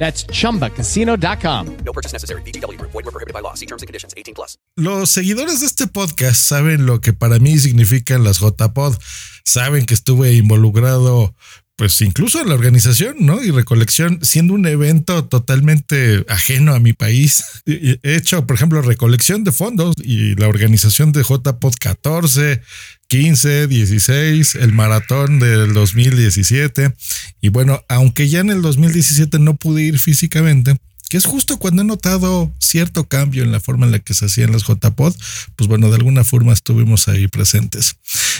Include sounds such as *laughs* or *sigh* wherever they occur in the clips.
That's chumbacasino.com. No purchase necessary. Group. Void were prohibited by law. See terms and conditions. 18 plus. Los seguidores de este podcast saben lo que para mí significan las JPod. Saben que estuve involucrado pues incluso en la organización, ¿no? Y recolección, siendo un evento totalmente ajeno a mi país. He hecho, por ejemplo, recolección de fondos y la organización de JPod 14, 15, 16, el maratón del 2017. Y bueno, aunque ya en el 2017 no pude ir físicamente, que es justo cuando he notado cierto cambio en la forma en la que se hacían las JPod, pues bueno, de alguna forma estuvimos ahí presentes.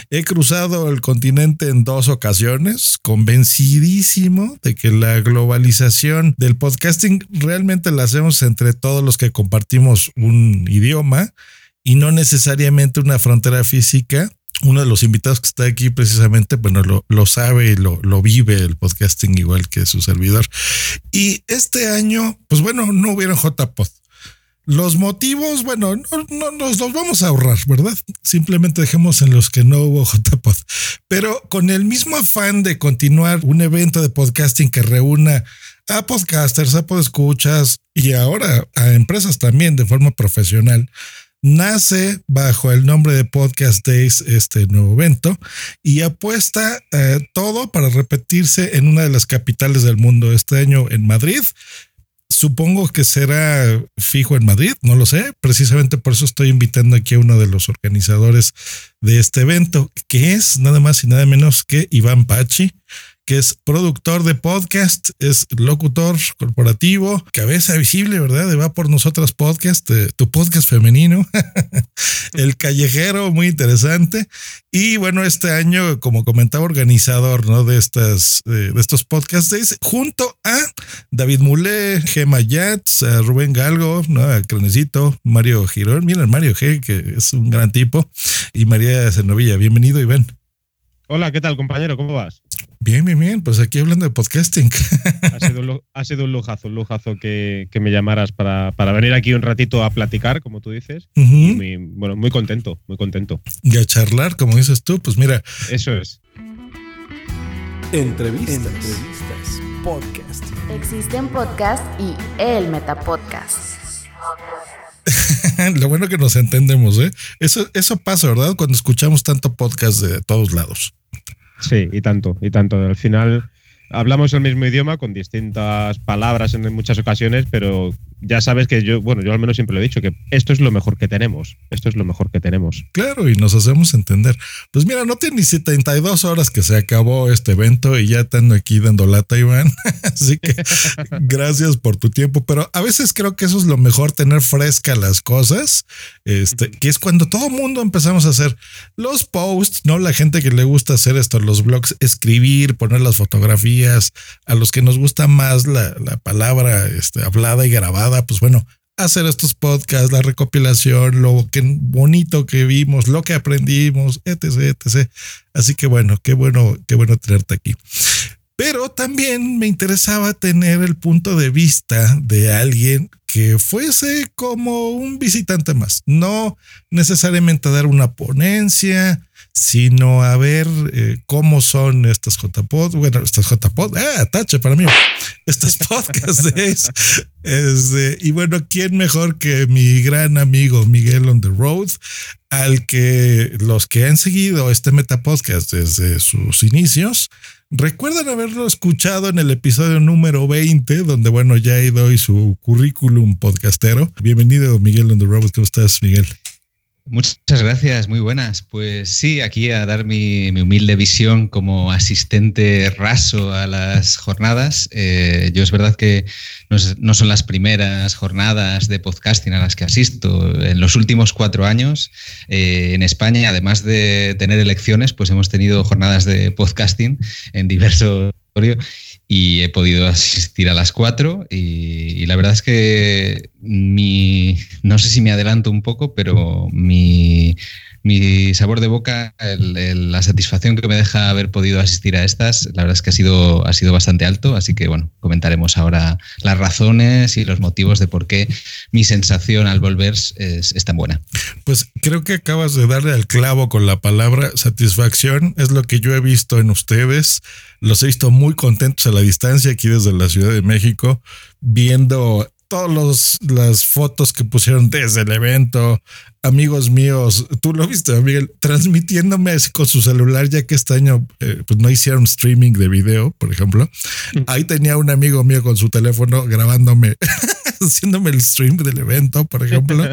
He cruzado el continente en dos ocasiones, convencidísimo de que la globalización del podcasting realmente la hacemos entre todos los que compartimos un idioma y no necesariamente una frontera física uno de los invitados que está aquí precisamente, bueno, lo, lo sabe y lo, lo, vive el podcasting igual que su servidor. Y este año, pues bueno, no hubieron JPod. Los motivos, bueno, no, no, nos los vamos a ahorrar, ¿verdad? Simplemente dejemos en los que no hubo JPod. Pero con el mismo afán de continuar un evento de podcasting que reúna a podcasters, a podescuchas y ahora a empresas también de forma profesional, nace bajo el nombre de Podcast Days este nuevo evento y apuesta eh, todo para repetirse en una de las capitales del mundo este año en Madrid. Supongo que será fijo en Madrid, no lo sé. Precisamente por eso estoy invitando aquí a uno de los organizadores de este evento, que es nada más y nada menos que Iván Pachi que es productor de podcast, es locutor corporativo, cabeza visible, ¿verdad? De Va por Nosotras Podcast, tu podcast femenino, *laughs* el callejero, muy interesante. Y bueno, este año, como comentaba, organizador, ¿no? De estas, de estos podcast days, junto a David Mulé, Gema Yats, a Rubén Galgo, ¿no? A Cronecito, Mario Girón, miren, Mario G, que es un gran tipo, y María Zenovilla. Bienvenido, Iván. Hola, ¿qué tal, compañero? ¿Cómo vas? Bien, bien, bien. Pues aquí hablando de podcasting. Ha sido un, ha sido un lujazo, un lujazo que, que me llamaras para, para, venir aquí un ratito a platicar, como tú dices. Uh -huh. y muy, bueno, muy contento, muy contento. Y a charlar, como dices tú, pues mira. Eso es. Entrevistas. Entrevistas. Podcast. Existen podcasts y el Metapodcast. *laughs* Lo bueno que nos entendemos, ¿eh? Eso, eso pasa, ¿verdad? Cuando escuchamos tanto podcast de todos lados. Sí, y tanto, y tanto. Al final hablamos el mismo idioma con distintas palabras en muchas ocasiones, pero ya sabes que yo, bueno, yo al menos siempre lo he dicho, que esto es lo mejor que tenemos. Esto es lo mejor que tenemos. Claro, y nos hacemos entender. Pues mira, no tiene ni 72 horas que se acabó este evento y ya estando aquí dando lata, Iván. *laughs* Así que *laughs* gracias por tu tiempo. Pero a veces creo que eso es lo mejor, tener fresca las cosas. Este, que es cuando todo mundo empezamos a hacer los posts, ¿no? La gente que le gusta hacer esto, los blogs, escribir, poner las fotografías, a los que nos gusta más la, la palabra este, hablada y grabada pues bueno, hacer estos podcasts, la recopilación, lo que bonito que vimos, lo que aprendimos, etc, etc. Así que bueno, qué bueno, qué bueno tenerte aquí. Pero también me interesaba tener el punto de vista de alguien que fuese como un visitante más, no necesariamente dar una ponencia, sino a ver eh, cómo son estas JPod, bueno, estas JPod, ah, tache para mí, estas *laughs* podcast days, Este, y bueno, ¿quién mejor que mi gran amigo Miguel on the Road, al que los que han seguido este Metapodcast desde sus inicios, recuerdan haberlo escuchado en el episodio número 20, donde bueno, ya he doy su currículum podcastero. Bienvenido Miguel on the Road, ¿cómo estás Miguel? Muchas gracias, muy buenas. Pues sí, aquí a dar mi, humilde visión como asistente raso a las jornadas. Eh, yo es verdad que no, son las primeras jornadas de podcasting a las que asisto. En los últimos cuatro años eh, en España, además de tener elecciones, pues hemos tenido jornadas de podcasting en diversos y he podido asistir a las cuatro y, la verdad es que mi, no sé si me adelanto un poco, pero mi, mi sabor de boca, la satisfacción que me deja haber podido asistir a estas, la verdad es que ha sido, ha sido bastante alto, así que bueno, comentaremos ahora las razones y los motivos de por qué mi sensación al volver es, es tan buena. Pues creo que acabas de darle al clavo con la palabra satisfacción, es lo que yo he visto en ustedes los he visto muy contentos a la distancia aquí desde la Ciudad de México, viendo todas las fotos que pusieron desde el evento, amigos míos, tú lo viste, Miguel, transmitiéndome con su celular, ya que este año eh, pues no hicieron streaming de video, por ejemplo. Mm. Ahí tenía un amigo mío con su teléfono grabándome, *laughs* haciéndome el stream del evento, por ejemplo.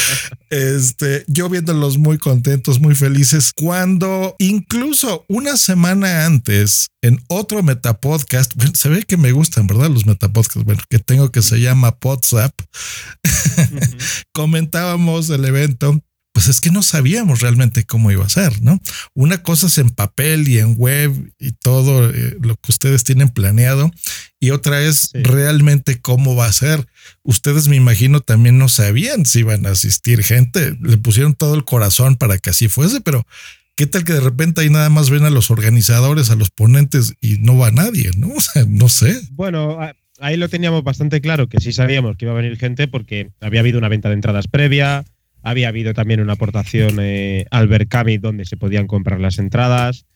*laughs* este, yo viéndolos muy contentos, muy felices, cuando incluso una semana antes, en otro metapodcast, bueno, se ve que me gustan, ¿verdad? Los metapodcasts, bueno, que tengo que se llama WhatsApp, *laughs* comentábamos el evento pues es que no sabíamos realmente cómo iba a ser, ¿no? Una cosa es en papel y en web y todo eh, lo que ustedes tienen planeado y otra es realmente cómo va a ser. Ustedes me imagino también no sabían si iban a asistir gente, le pusieron todo el corazón para que así fuese, pero ¿qué tal que de repente ahí nada más ven a los organizadores, a los ponentes y no va nadie, ¿no? *laughs* O sea, no sé. Bueno, ahí lo teníamos bastante claro que sí sabíamos que iba a venir gente porque había habido una venta de entradas previa había habido también una aportación eh, al Berkami donde se podían comprar las entradas,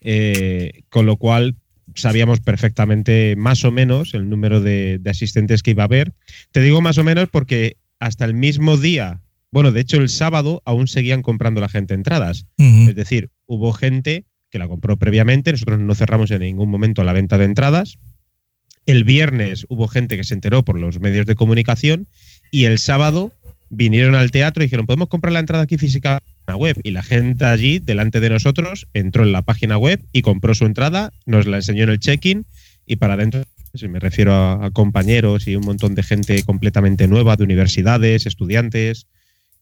eh, con lo cual sabíamos perfectamente más o menos el número de, asistentes que iba a haber. Te digo más o menos porque hasta el mismo día, bueno, de hecho el sábado aún seguían comprando la gente entradas. Es decir, hubo gente que la compró previamente, nosotros no cerramos en ningún momento la venta de entradas. El viernes hubo gente que se enteró por los medios de comunicación y el sábado vinieron al teatro y dijeron, ¿podemos comprar la entrada aquí física en la web? Y la gente allí, delante de nosotros, entró en la página web y compró su entrada, nos la enseñó en el check-in y para adentro, me refiero a, compañeros y un montón de gente completamente nueva, de universidades, estudiantes,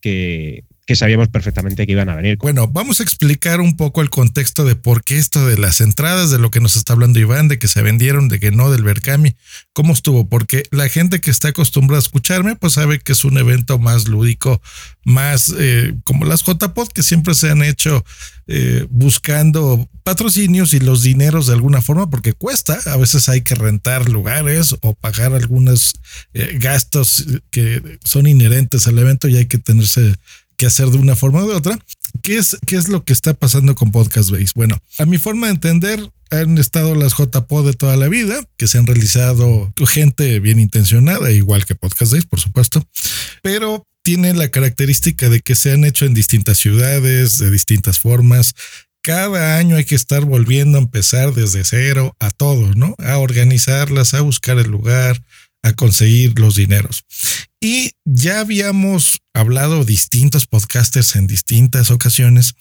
que, que sabíamos perfectamente que iban a venir. Bueno, vamos a explicar un poco el contexto de por qué esto de las entradas, de lo que nos está hablando Iván, de que se vendieron, de que no, del Berkami, cómo estuvo, porque la gente que está acostumbrada a escucharme, pues sabe que es un evento más lúdico, más eh, como las JPod que siempre se han hecho eh, buscando patrocinios y los dineros de alguna forma, porque cuesta, a veces hay que rentar lugares o pagar algunos eh, gastos que son inherentes al evento y hay que tenerse que hacer de una forma u de otra. ¿Qué es, ¿Qué es lo que está pasando con Podcast Base? Bueno, a mi forma de entender, han estado las JPO de toda la vida, que se han realizado gente bien intencionada, igual que Podcast Base, por supuesto, pero tiene la característica de que se han hecho en distintas ciudades, de distintas formas. Cada año hay que estar volviendo a empezar desde cero a todo, ¿no? A organizarlas, a buscar el lugar, a conseguir los dineros. Y ya habíamos hablado distintos podcasters en distintas ocasiones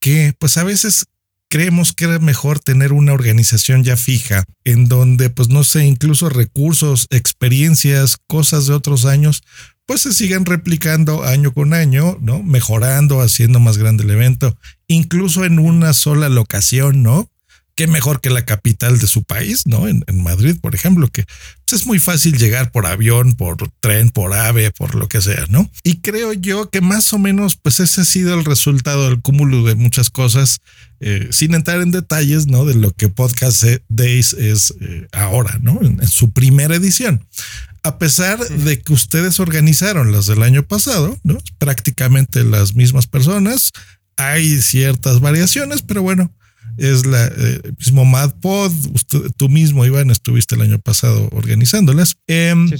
que pues a veces creemos que era mejor tener una organización ya fija en donde pues no sé, incluso recursos, experiencias, cosas de otros años pues se sigan replicando año con año, ¿no? Mejorando, haciendo más grande el evento, incluso en una sola locación, ¿no? Qué mejor que la capital de su país, ¿no? En, Madrid, por ejemplo, que pues, es muy fácil llegar por avión, por tren, por ave, por lo que sea, ¿no? Y creo yo que más o menos, pues ese ha sido el resultado del cúmulo de muchas cosas, eh, sin entrar en detalles, ¿no? De lo que Podcast Days es eh, ahora, ¿no? En, su primera edición. A pesar de que ustedes organizaron las del año pasado, ¿no? Prácticamente las mismas personas, hay ciertas variaciones, pero bueno, es la eh, mismo MadPod, tú mismo, Iván, estuviste el año pasado organizándolas. Em,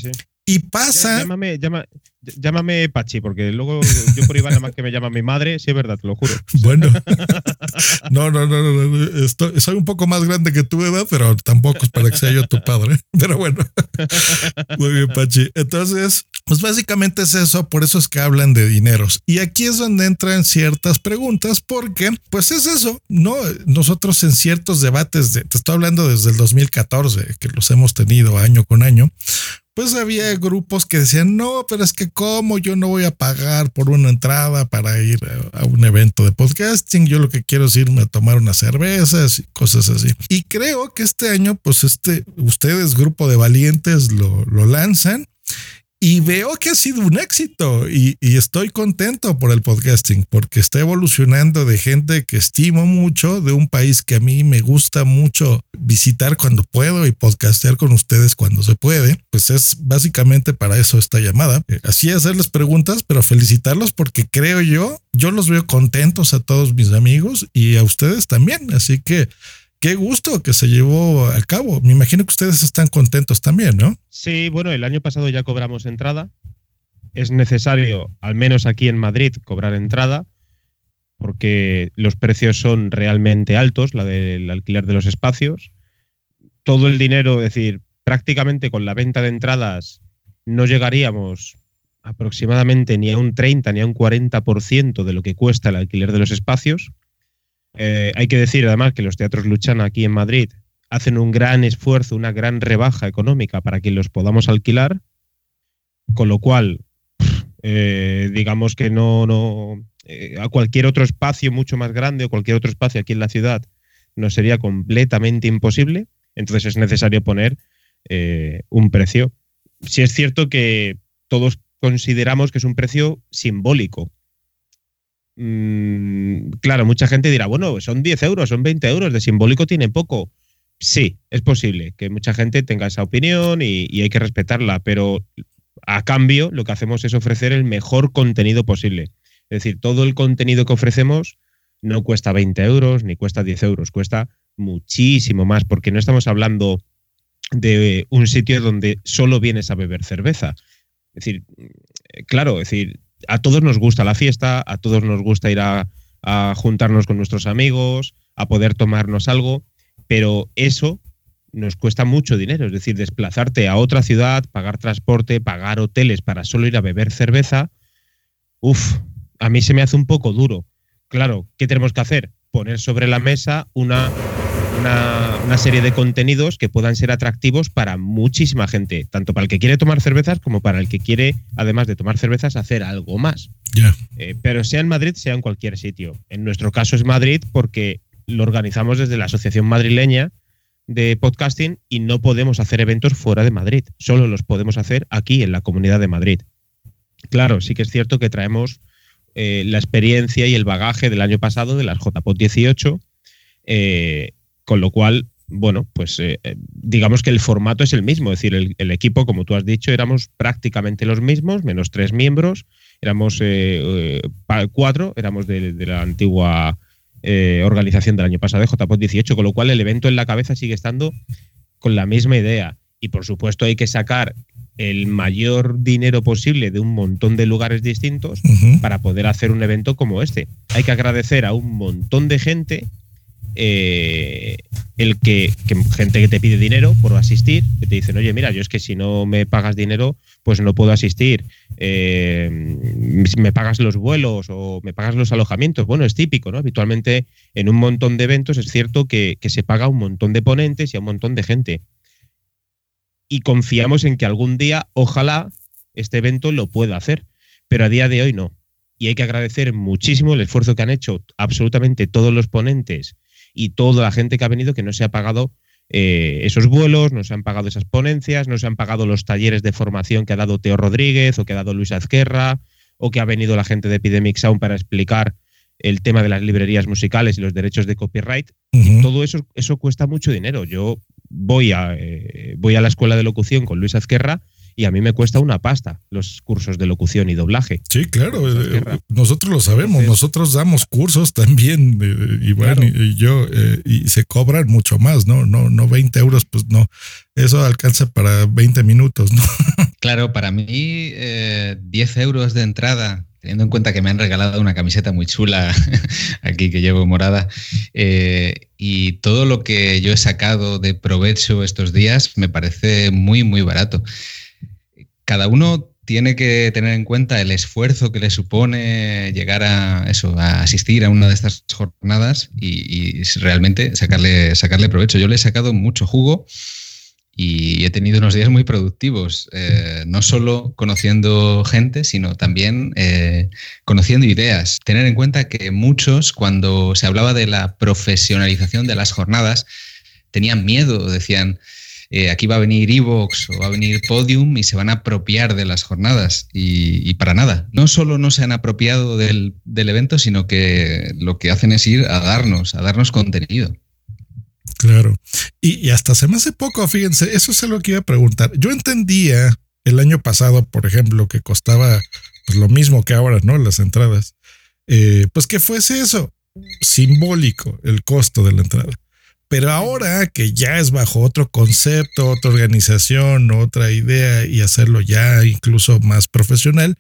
Y pasa. Llámame, llama- llámame Pachi, porque luego yo por Iván nada más que me llama mi madre, sí es verdad, te lo juro. Bueno, *laughs* no, no, no, no, no, estoy- soy un poco más grande que tu edad, pero tampoco es para que sea yo tu padre. *laughs* Pero bueno, *laughs* muy bien, Pachi. Entonces, pues básicamente es eso, por eso es que hablan de dineros. Y aquí es donde entran ciertas preguntas, porque pues es eso, ¿no? Nosotros en ciertos debates, de, te estoy hablando desde el 2014, que los hemos tenido año con año, pues había grupos que decían, no, pero es que cómo yo no voy a pagar por una entrada para ir a, un evento de podcasting, yo lo que quiero es irme a tomar unas cervezas y cosas así. Y creo que este año, pues este, ustedes, grupo de valientes, lo, lo lanzan. Y veo que ha sido un éxito y, estoy contento por el podcasting porque está evolucionando de gente que estimo mucho, de un país que a mí me gusta mucho visitar cuando puedo y podcastear con ustedes cuando se puede. Pues es básicamente para eso esta llamada. Eh, Así hacerles preguntas, pero felicitarlos porque creo yo, yo los veo contentos a todos mis amigos y a ustedes también. Así que qué gusto que se llevó a cabo. Me imagino que ustedes están contentos también, ¿no? Sí, bueno, el año pasado ya cobramos entrada. Es necesario, al menos aquí en Madrid, cobrar entrada, porque los precios son realmente altos, la del alquiler de los espacios. Todo el dinero, es decir, prácticamente con la venta de entradas no llegaríamos aproximadamente ni a un 30 ni a un 40% de lo que cuesta el alquiler de los espacios. Eh, hay que decir además que los teatros Luchana aquí en Madrid hacen un gran esfuerzo, una gran rebaja económica para que los podamos alquilar, con lo cual, eh, digamos que no, no eh, a cualquier otro espacio mucho más grande o cualquier otro espacio aquí en la ciudad nos sería completamente imposible. Entonces es necesario poner eh, un precio. Si es cierto que todos consideramos que es un precio simbólico. Mm, claro, mucha gente dirá, bueno, son 10 euros, son 20 euros, de simbólico tiene poco. Sí, es posible que mucha gente tenga esa opinión y, y hay que respetarla, pero a cambio lo que hacemos es ofrecer el mejor contenido posible. Es decir, todo el contenido que ofrecemos no cuesta 20 euros ni cuesta 10 euros, cuesta muchísimo más, porque no estamos hablando de un sitio donde solo vienes a beber cerveza. Es decir, eh, claro, es decir, a todos nos gusta la fiesta, a todos nos gusta ir a, juntarnos con nuestros amigos, a poder tomarnos algo, pero eso nos cuesta mucho dinero, es decir, desplazarte a otra ciudad, pagar transporte, pagar hoteles para solo ir a beber cerveza, uff, a mí se me hace un poco duro. Claro, ¿qué tenemos que hacer? Poner sobre la mesa una, una, una serie de contenidos que puedan ser atractivos para muchísima gente, tanto para el que quiere tomar cervezas como para el que quiere, además de tomar cervezas, hacer algo más. Ya. Eh, pero sea en Madrid, sea en cualquier sitio. En nuestro caso es Madrid porque lo organizamos desde la Asociación Madrileña de Podcasting y no podemos hacer eventos fuera de Madrid. Solo los podemos hacer aquí, en la Comunidad de Madrid. Claro, sí que es cierto que traemos eh, la experiencia y el bagaje del año pasado de las JPOT 18, eh, con lo cual, bueno, pues eh, eh, digamos que el formato es el mismo, es decir, el, el equipo, como tú has dicho, éramos prácticamente los mismos, menos tres miembros, éramos eh, eh, cuatro, éramos de, de la antigua eh, organización del año pasado de JPOT 18, con lo cual el evento en la cabeza sigue estando con la misma idea. Y por supuesto hay que sacar el mayor dinero posible de un montón de lugares distintos para poder hacer un evento como este. Hay que agradecer a un montón de gente, eh, el que, gente que te pide dinero por asistir, que te dicen, oye, mira, yo es que si no me pagas dinero, pues no puedo asistir. Eh, me pagas los vuelos o me pagas los alojamientos. Bueno, es típico, ¿no? Habitualmente en un montón de eventos es cierto que, que se paga a un montón de ponentes y a un montón de gente. Y confiamos en que algún día, ojalá, este evento lo pueda hacer. Pero a día de hoy no. Y hay que agradecer muchísimo el esfuerzo que han hecho absolutamente todos los ponentes y toda la gente que ha venido que no se ha pagado eh, esos vuelos, no se han pagado esas ponencias, no se han pagado los talleres de formación que ha dado Teo Rodríguez o que ha dado Luis Azquerra o que ha venido la gente de Epidemic Sound para explicar el tema de las librerías musicales y los derechos de copyright. Ujú. Todo eso, eso cuesta mucho dinero. Yo voy a, eh, voy a la escuela de locución con Luis Azquerra y a mí me cuesta una pasta los cursos de locución y doblaje. Sí, claro, eh, nosotros lo sabemos, nosotros damos cursos también, eh, Iván y, yo, eh, y se cobran mucho más, ¿no? No, no 20 euros, pues no, eso alcanza para 20 minutos, ¿no? *laughs* Claro, para mí 10 euros de entrada teniendo en cuenta que me han regalado una camiseta muy chula *laughs* aquí que llevo morada, y todo lo que yo he sacado de provecho estos días me parece muy, muy barato cada uno tiene que tener en cuenta el esfuerzo que le supone llegar a eso, a asistir a una de estas jornadas y, realmente sacarle, sacarle provecho. Yo le he sacado mucho jugo y he tenido unos días muy productivos, eh, no solo conociendo gente, sino también eh, conociendo ideas. Tener en cuenta que muchos, cuando se hablaba de la profesionalización de las jornadas, tenían miedo, decían, eh, aquí va a venir Evox o va a venir Podium y se van a apropiar de las jornadas. Y, para nada. No solo no se han apropiado del, evento, sino que lo que hacen es ir a darnos, a darnos contenido. Claro. Y, hasta se me hace poco, fíjense, eso es lo que iba a preguntar. Yo entendía el año pasado, por ejemplo, que costaba pues, lo mismo que ahora, ¿no? Las entradas. Eh, pues que fuese eso, simbólico el costo de la entrada. Pero ahora que ya es bajo otro concepto, otra organización, otra idea y hacerlo ya incluso más profesional,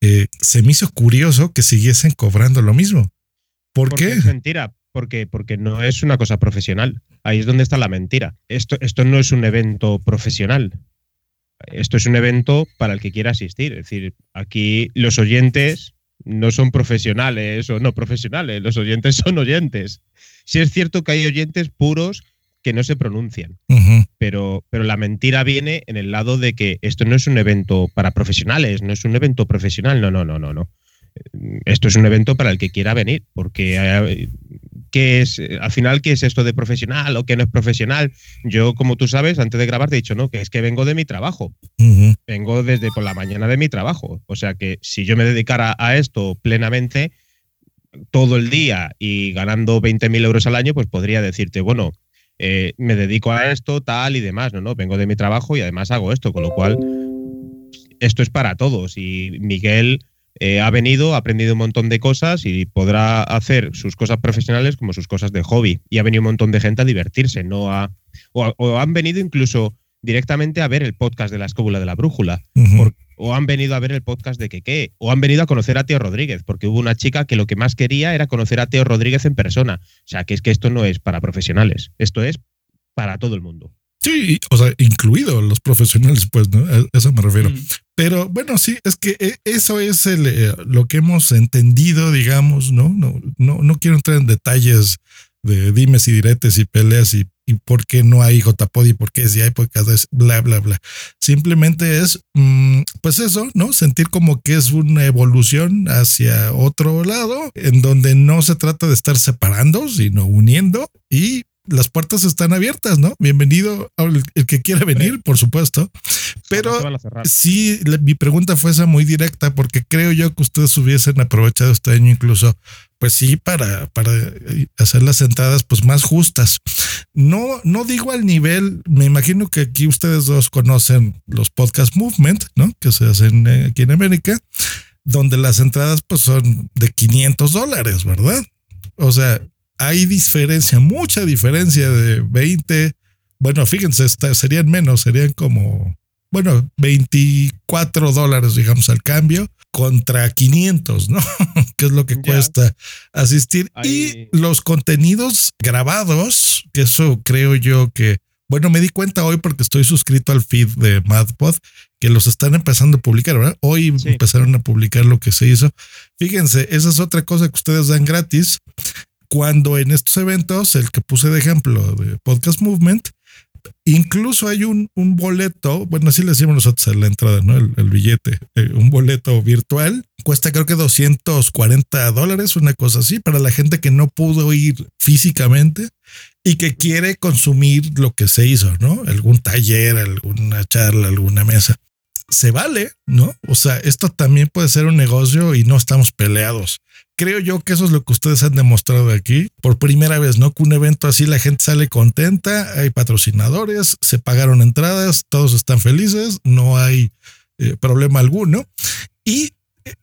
eh, se me hizo curioso que siguiesen cobrando lo mismo. ¿Por porque qué? Es mentira, porque, porque no es una cosa profesional. Ahí es donde está la mentira. Esto, esto no es un evento profesional. Esto es un evento para el que quiera asistir. Es decir, aquí los oyentes no son profesionales o no profesionales, los oyentes son oyentes. Sí es cierto que hay oyentes puros que no se pronuncian, pero, pero la mentira viene en el lado de que esto no es un evento para profesionales, no es un evento profesional, no, no, no, no, no. Esto es un evento para el que quiera venir, porque eh, ¿qué es, al final, ¿qué es esto de profesional o qué no es profesional? Yo, como tú sabes, antes de grabar te he dicho, no, que es que vengo de mi trabajo. Vengo desde por la mañana de mi trabajo. O sea que si yo me dedicara a esto plenamente, todo el día y ganando 20.000 euros al año, pues podría decirte, bueno, eh, me dedico a esto, tal y demás, ¿no? ¿no? Vengo de mi trabajo y además hago esto, con lo cual esto es para todos. Y Miguel eh, ha venido, ha aprendido un montón de cosas y podrá hacer sus cosas profesionales como sus cosas de hobby. Y ha venido un montón de gente a divertirse, no a, o, han venido incluso directamente a ver el podcast de la escóbula de la brújula o han venido a ver el podcast de Keke, o han venido a conocer a Teo Rodríguez, porque hubo una chica que lo que más quería era conocer a Teo Rodríguez en persona. O sea, que es que esto no es para profesionales, esto es para todo el mundo. Sí, o sea, incluido los profesionales, pues, ¿no? A eso me refiero. Mm. Pero bueno, sí, es que eh, eso es el, eh, lo que hemos entendido, digamos, ¿no? No, no, no quiero entrar en detalles de dimes y diretes y peleas y y por qué no hay JPod y por qué si hay podcast, bla, bla, bla. Simplemente es, mm, pues eso, ¿no? Sentir como que es una evolución hacia otro lado, en donde no se trata de estar separando, sino uniendo y las puertas están abiertas, ¿no? Bienvenido el, que quiera venir, por supuesto. Pero sí, mi pregunta fue esa muy directa, porque creo yo que ustedes hubiesen aprovechado este año incluso, pues sí, para, para hacer las entradas pues más justas. No, no digo al nivel, me imagino que aquí ustedes dos conocen los podcast movement, ¿no? Que se hacen aquí en América, donde las entradas pues son de 500 dólares, ¿verdad? O sea, hay diferencia, mucha diferencia de 20. Bueno, fíjense, serían menos, serían como, bueno, 24 dólares, digamos, al cambio contra 500, ¿no? *laughs* que es lo que cuesta asistir. Y los contenidos grabados, que eso creo yo que, bueno, me di cuenta hoy porque estoy suscrito al feed de MadPod, que los están empezando a publicar, ¿verdad? Hoy empezaron a publicar lo que se hizo. Fíjense, esa es otra cosa que ustedes dan gratis cuando en estos eventos, el que puse de ejemplo de Podcast Movement, incluso hay un, un boleto, bueno, así le decimos nosotros en la entrada, ¿no? El, billete, eh, un boleto virtual, cuesta creo que 240 dólares, una cosa así, para la gente que no pudo ir físicamente y que quiere consumir lo que se hizo, ¿no? Algún taller, alguna charla, alguna mesa. Se vale, ¿no? O sea, esto también puede ser un negocio y no estamos peleados creo yo que eso es lo que ustedes han demostrado aquí por primera vez, ¿no? Que un evento así la gente sale contenta, hay patrocinadores, se pagaron entradas, todos están felices, no hay eh, problema alguno. Y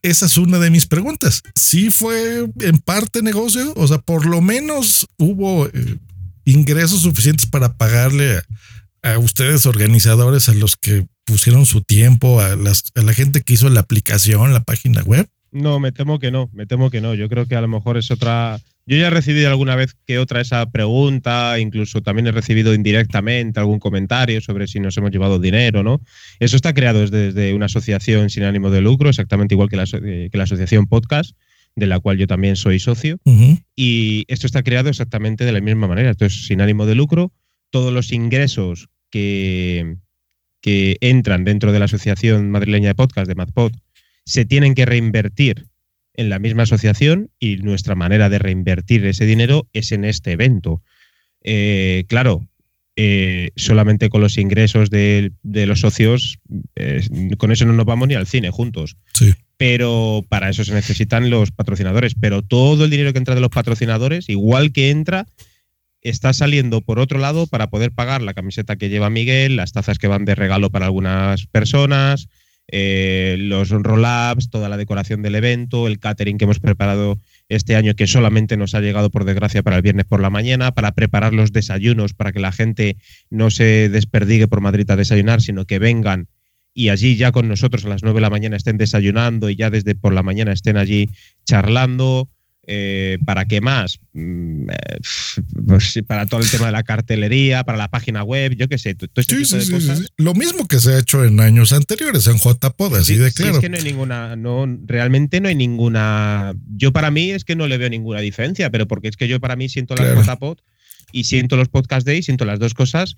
esa es una de mis preguntas. ¿Sí fue en parte negocio? O sea, por lo menos hubo eh, ingresos suficientes para pagarle a, ustedes organizadores, a los que pusieron su tiempo, a la gente que hizo la aplicación, la página web. No, me temo que no, me temo que no. Yo creo que a lo mejor es otra. Yo ya he recibido alguna vez que otra esa pregunta, incluso también he recibido indirectamente algún comentario sobre si nos hemos llevado dinero, ¿no? Eso está creado desde, desde una asociación sin ánimo de lucro, exactamente igual que la, que la asociación Podcast, de la cual yo también soy socio. Uh -huh. Y esto está creado exactamente de la misma manera. Esto es sin ánimo de lucro. Todos los ingresos que, que entran dentro de la Asociación Madrileña de Podcast, de MadPod, se tienen que reinvertir en la misma asociación y nuestra manera de reinvertir ese dinero es en este evento. Eh, claro, eh, solamente con los ingresos de, de los socios, eh, con eso no nos vamos ni al cine juntos. Sí. Pero para eso se necesitan los patrocinadores. Pero todo el dinero que entra de los patrocinadores, igual que entra, está saliendo por otro lado para poder pagar la camiseta que lleva Miguel, las tazas que van de regalo para algunas personas, eh, los roll-ups, toda la decoración del evento, el catering que hemos preparado este año que solamente nos ha llegado por desgracia para el viernes por la mañana, para preparar los desayunos para que la gente no se desperdigue por Madrid a desayunar, sino que vengan y allí ya con nosotros a las 9 de la mañana estén desayunando y ya desde por la mañana estén allí charlando. Eh, ¿Para qué más? Mm, eh, pues para todo el tema de la cartelería, para la página web, yo qué sé. Todo este sí, sí, sí, Lo mismo que se ha hecho en años anteriores en JPod, así de claro. es que no hay ninguna, no, realmente no hay ninguna. Yo para mí es que no le veo ninguna diferencia, pero porque es que yo para mí siento la claro. JPod y siento los podcast days, siento las dos cosas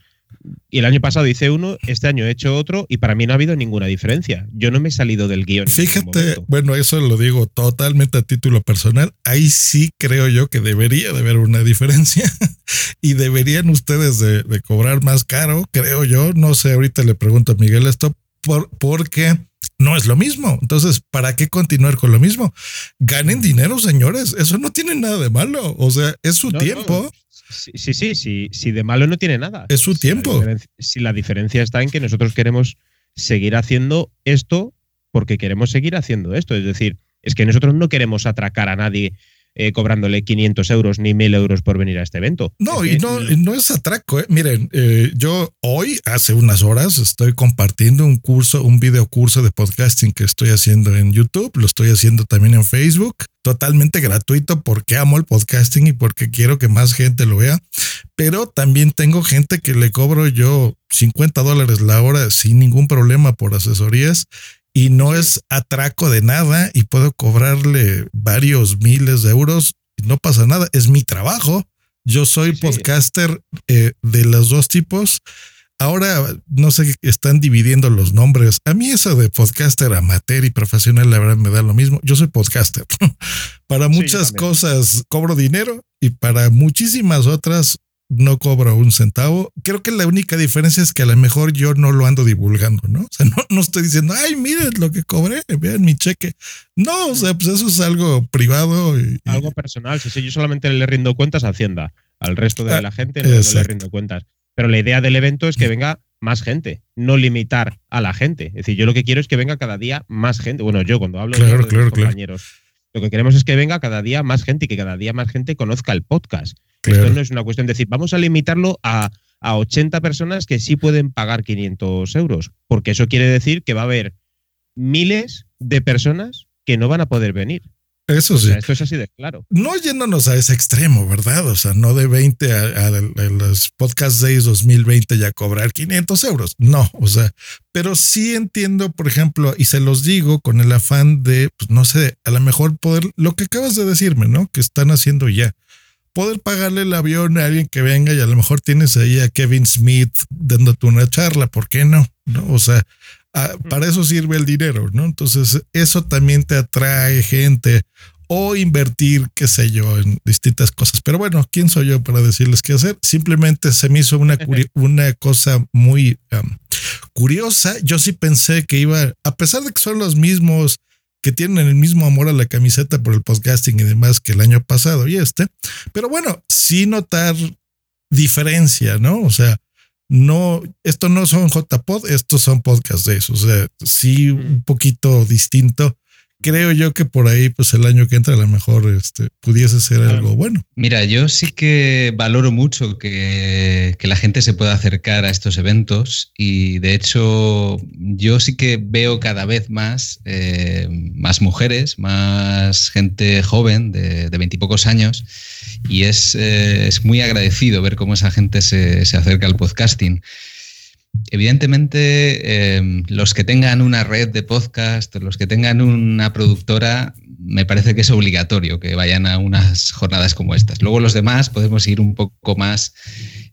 y el año pasado hice uno, este año he hecho otro y para mí no ha habido ninguna diferencia. Yo no me he salido del guion. Fíjate, bueno, eso lo digo totalmente a título personal. Ahí sí creo yo que debería de haber una diferencia *laughs* y deberían ustedes de, de, cobrar más caro, creo yo. No sé, ahorita le pregunto a Miguel esto por, porque no es lo mismo. Entonces, ¿para qué continuar con lo mismo? Ganen dinero, señores. Eso no tiene nada de malo. O sea, es su no, tiempo. No. Sí, sí, sí, sí, sí, de malo no tiene nada. Es su tiempo. La si la diferencia está en que nosotros queremos seguir haciendo esto porque queremos seguir haciendo esto. Es decir, es que nosotros no queremos atracar a nadie eh, cobrándole 500 euros ni 1000 euros por venir a este evento. No, es y no, no es atraco. ¿eh? Miren, eh, yo hoy, hace unas horas, estoy compartiendo un curso, un video curso de podcasting que estoy haciendo en YouTube, lo estoy haciendo también en Facebook, totalmente gratuito porque amo el podcasting y porque quiero que más gente lo vea. Pero también tengo gente que le cobro yo 50 dólares la hora sin ningún problema por asesorías y no es atraco de nada y puedo cobrarle varios miles de euros y no pasa nada, es mi trabajo. Yo soy sí, podcaster eh, de los dos tipos. Ahora no sé, están dividiendo los nombres. A mí eso de podcaster amateur y profesional, la verdad me da lo mismo. Yo soy podcaster. *laughs* para muchas sí, cosas cobro dinero y para muchísimas otras no cobro un centavo. Creo que la única diferencia es que a lo mejor yo no lo ando divulgando, ¿no? O sea, no, no estoy diciendo, ay, miren lo que cobré, vean mi cheque. No, o sea, pues eso es algo privado. Y, algo personal. Sí, sí, yo solamente le rindo cuentas a Hacienda. Al resto de ah, la gente no, no, le rindo cuentas. Pero la idea del evento es que venga más gente, no limitar a la gente. Es decir, yo lo que quiero es que venga cada día más gente. Bueno, yo cuando hablo claro, de, claro, compañeros, claro. Lo que queremos es que venga cada día más gente y que cada día más gente conozca el podcast. Claro. Esto no es una cuestión de decir, vamos a limitarlo a, a 80 personas que sí pueden pagar 500 euros, porque eso quiere decir que va a haber miles de personas que no van a poder venir. Eso o sí. Sea, esto es así de claro. No yéndonos a ese extremo, ¿verdad? O sea, no de 20 a, a, a, los Podcast Days 2020 ya cobrar 500 euros. No, o sea, pero sí entiendo, por ejemplo, y se los digo con el afán de, pues no sé, a lo mejor poder, lo que acabas de decirme, ¿no? Que están haciendo ya poder pagarle el avión a alguien que venga y a lo mejor tienes ahí a Kevin Smith dándote una charla, ¿por qué no? ¿No? O sea, para eso sirve el dinero, ¿no? Entonces, eso también te atrae gente o invertir, qué sé yo, en distintas cosas. Pero bueno, ¿quién soy yo para decirles qué hacer? Simplemente se me hizo una, *laughs* una cosa muy um, curiosa. Yo sí pensé que iba, a pesar de que son los mismos que tienen el mismo amor a la camiseta por el podcasting y demás que el año pasado y este. Pero bueno, sí notar diferencia, ¿no? O sea, no, esto no son JPod, estos son podcasts de eso. O sea, sí un poquito distinto creo yo que por ahí, pues el año que entra, a lo mejor este, pudiese ser algo bueno. Mira, yo sí que valoro mucho que, que, la gente se pueda acercar a estos eventos y de hecho yo sí que veo cada vez más, eh, más mujeres, más gente joven de veintipocos años y es, eh, es, muy agradecido ver cómo esa gente se, se acerca al podcasting. Evidentemente, eh, los que tengan una red de podcast, los que tengan una productora, me parece que es obligatorio que vayan a unas jornadas como estas. Luego los demás podemos ir un poco más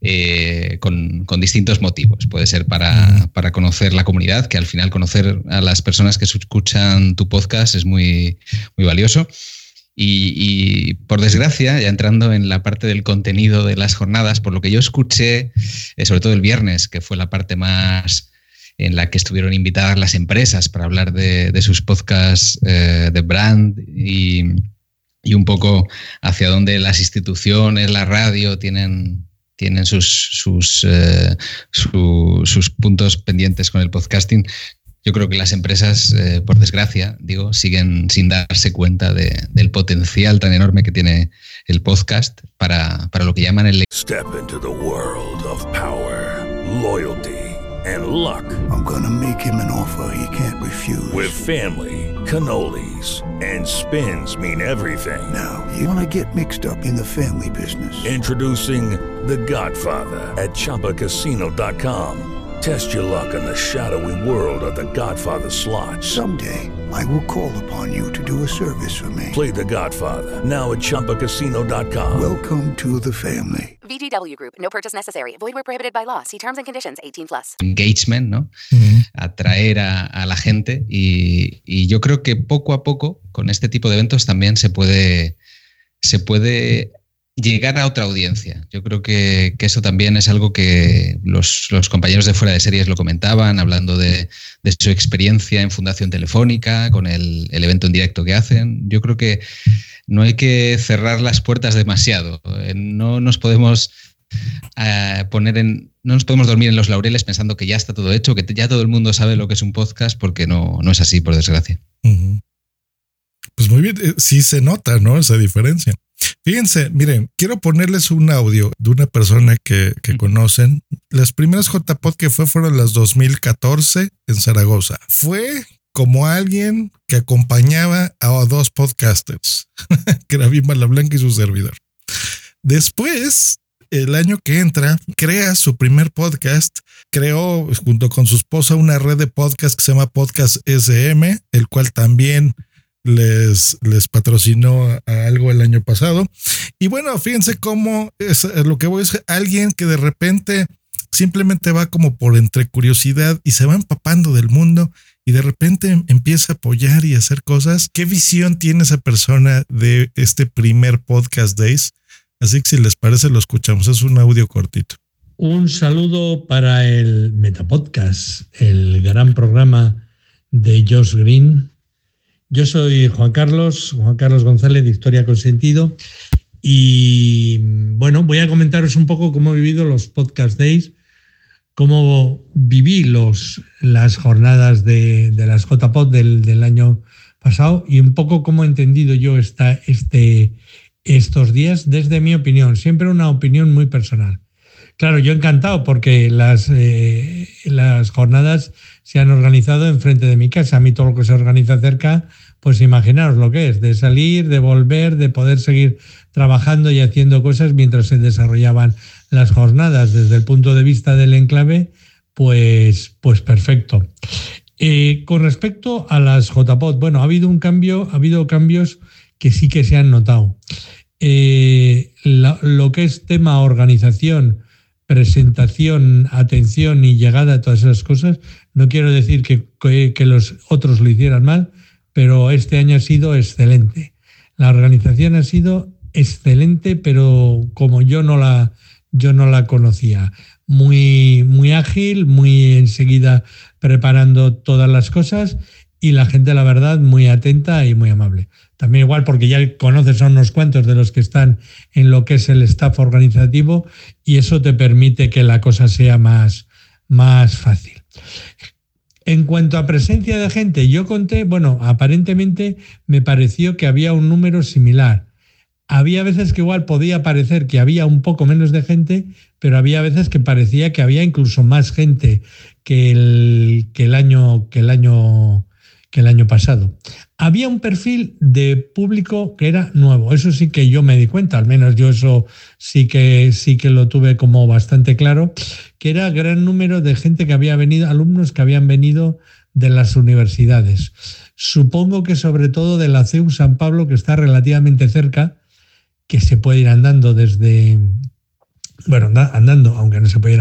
eh, con, con, distintos motivos. Puede ser para, para, conocer la comunidad, que al final conocer a las personas que escuchan tu podcast es muy, muy valioso. Y, por desgracia, ya entrando en la parte del contenido de las jornadas, por lo que yo escuché, eh, sobre todo el viernes, que fue la parte más en la que estuvieron invitadas las empresas para hablar de, sus podcasts eh, de brand y, un poco hacia dónde las instituciones, la radio tienen, tienen sus, sus, eh, sus puntos pendientes con el podcasting yo creo que las empresas, eh, por desgracia, digo, siguen sin darse cuenta de, del potencial tan enorme que tiene el podcast para, para lo que llaman el... Step into the world of power, loyalty and luck. I'm gonna make him an offer he can't refuse. With family, cannolis and spins mean everything. Now, you wanna get mixed up in the family business. Introducing The Godfather at ChumbaCasino.com. Test your luck in the shadowy world of the Godfather slot. Someday, I will call upon you to do a service for me. Play the Godfather, now at Chumpacasino.com. Welcome to the family. VGW Group, no purchase necessary. Void where prohibited by law. See terms and conditions 18 plus. Engagement, ¿no? Uh -huh. Atraer a, a, la gente. Y, y yo creo que poco a poco, con este tipo de eventos, también se puede, se puede llegar a otra audiencia. Yo creo que, eso también es algo que los, compañeros de fuera de series lo comentaban, hablando de, su experiencia en Fundación Telefónica, con el, evento en directo que hacen. Yo creo que no hay que cerrar las puertas demasiado. Eh, no nos podemos uh, poner en. No nos podemos dormir en los laureles pensando que ya está todo hecho, que ya todo el mundo sabe lo que es un podcast, porque no, no es así, por desgracia. Pues muy bien, eh, sí se nota, ¿no? Esa diferencia. Fíjense, miren, quiero ponerles un audio de una persona que, que conocen. Las primeras JPod que fue fueron las 2014 en Zaragoza. Fue como alguien que acompañaba a dos podcasters, *laughs* que era Bimba La Blanca y su servidor. Después, el año que entra, crea su primer podcast, creó junto con su esposa una red de podcast que se llama Podcast SM, el cual también les, les patrocinó a algo el año pasado. Y bueno, fíjense cómo es lo que voy es alguien que de repente simplemente va como por entre curiosidad y se va empapando del mundo y de repente empieza a apoyar y hacer cosas. ¿Qué visión tiene esa persona de este primer podcast Days? Así que si les parece lo escuchamos, es un audio cortito. Un saludo para el Metapodcast, el gran programa de Josh Green, yo soy Juan Carlos, Juan Carlos González de Historia con Sentido. Y bueno, voy a comentaros un poco cómo he vivido los Podcast Days, cómo viví los, las jornadas de, de las JPod del, del, año pasado y un poco cómo he entendido yo esta, este, estos días desde mi opinión, siempre una opinión muy personal. Claro, yo encantado porque las, eh, las jornadas se han organizado enfrente de mi casa. A mí todo lo que se organiza cerca pues imaginaros lo que es, de salir, de volver, de poder seguir trabajando y haciendo cosas mientras se desarrollaban las jornadas desde el punto de vista del enclave, pues, pues perfecto. Eh, con respecto a las JPOT, bueno, ha habido un cambio, ha habido cambios que sí que se han notado. Eh, lo que es tema organización, presentación, atención y llegada a todas esas cosas, no quiero decir que, que, que los otros lo hicieran mal, pero este año ha sido excelente. La organización ha sido excelente, pero como yo no la, yo no la conocía. Muy, muy ágil, muy enseguida preparando todas las cosas y la gente, la verdad, muy atenta y muy amable. También igual porque ya conoces a unos cuantos de los que están en lo que es el staff organizativo y eso te permite que la cosa sea más, más fácil. En cuanto a presencia de gente, yo conté, bueno, aparentemente me pareció que había un número similar. Había veces que igual podía parecer que había un poco menos de gente, pero había veces que parecía que había incluso más gente que el, que el año que el año que el año pasado. Había un perfil de público que era nuevo, eso sí que yo me di cuenta, al menos yo eso sí que sí que lo tuve como bastante claro, que era gran número de gente que había venido, alumnos que habían venido de las universidades. Supongo que sobre todo de la CEU San Pablo, que está relativamente cerca, que se puede ir andando desde, bueno, andando, aunque no se puede ir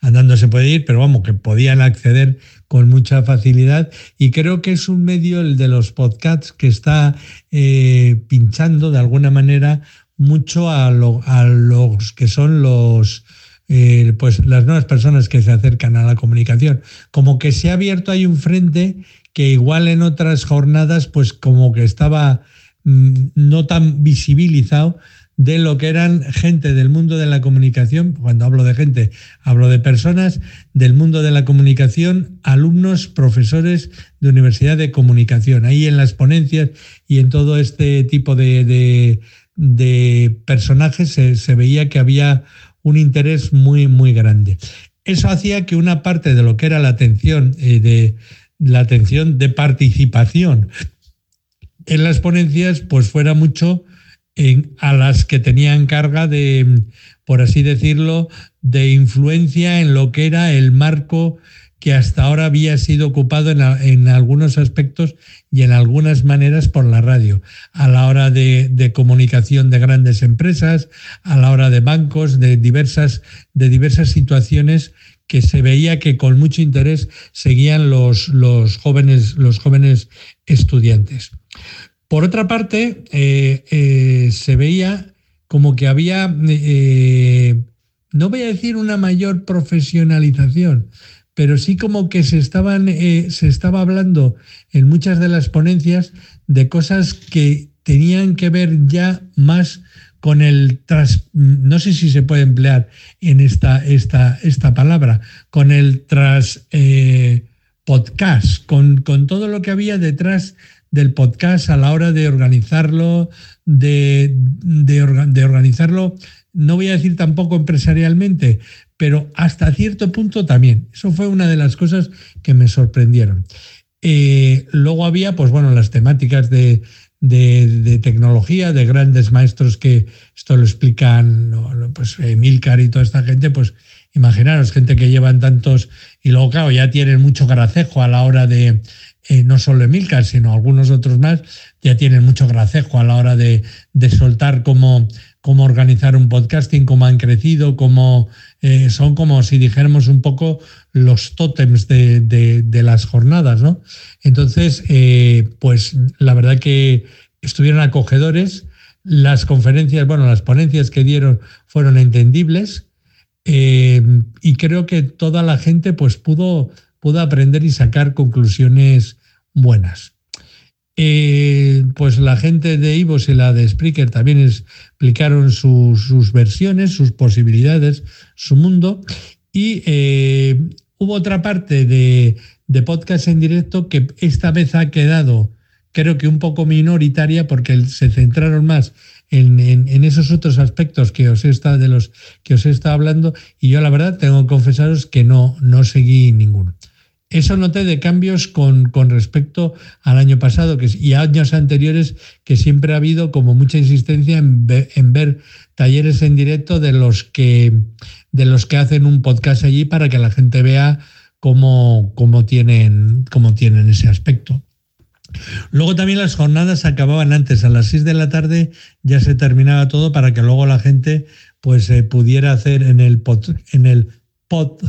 andando, se puede ir, pero vamos, que podían acceder con mucha facilidad. Y creo que es un medio, el de los podcasts, que está eh, pinchando de alguna manera mucho a, a los que son los, eh, pues las nuevas personas que se acercan a la comunicación. Como que se ha abierto ahí un frente que igual en otras jornadas, pues como que estaba mm, no tan visibilizado, de lo que eran gente del mundo de la comunicación, cuando hablo de gente, hablo de personas del mundo de la comunicación, alumnos, profesores de Universidad de Comunicación. Ahí en las ponencias y en todo este tipo de, personajes se, veía que había un interés muy, muy grande. Eso hacía que una parte de lo que era la atención, eh, de la atención de participación en las ponencias, pues fuera mucho a las que tenían carga de, por así decirlo, de influencia en lo que era el marco que hasta ahora había sido ocupado en, algunos aspectos y en algunas maneras por la radio, a la hora de, comunicación de grandes empresas, a la hora de bancos, de diversas, de diversas situaciones que se veía que con mucho interés seguían los, los, jóvenes, los jóvenes estudiantes. Por otra parte, eh, eh, se veía como que había, eh, no voy a decir una mayor profesionalización, pero sí como que se, estaban, se estaba hablando en muchas de las ponencias de cosas que tenían que ver ya más con el tras, no sé si se puede emplear en esta, esta, esta palabra, con el tras podcast, con, con, todo lo que había detrás del podcast a la hora de organizarlo, de, organizarlo, no voy a decir tampoco empresarialmente, pero hasta cierto punto también. Eso fue una de las cosas que me sorprendieron. Eh, luego había, pues bueno, las temáticas de, tecnología, de grandes maestros que esto lo explican, pues Emilcar y toda esta gente, pues imaginaros, gente que llevan tantos, y luego, claro, ya tienen mucho gracejo a la hora de, eh, no solo Emilcar, sino algunos otros más, ya tienen mucho gracejo a la hora de, soltar cómo, cómo, organizar un podcasting, cómo han crecido, cómo eh, son como si dijéramos un poco los tótems de, las jornadas, ¿no? Entonces, eh, pues la verdad que estuvieron acogedores. Las conferencias, bueno, las ponencias que dieron fueron entendibles y creo que toda la gente pues pudo pudo aprender y sacar conclusiones buenas. Eh, pues la gente de Ivos y la de Spreaker también explicaron sus versiones, sus posibilidades, su mundo. Y eh, hubo otra parte de, podcast en directo que esta vez ha quedado, creo que un poco minoritaria, porque se centraron más en, esos otros aspectos que os he estado, de los que os he estado hablando. Y yo, la verdad, tengo que confesaros que no, no seguí ninguno. Eso noté de cambios con, respecto al año pasado y años anteriores, que siempre ha habido como mucha insistencia en ver, talleres en directo de los, que, de los que hacen un podcast allí para que la gente vea cómo, cómo, tienen, cómo tienen ese aspecto. Luego también las jornadas acababan antes, a las 6 de la tarde ya se terminaba todo para que luego la gente pues eh, pudiera hacer en el en el pod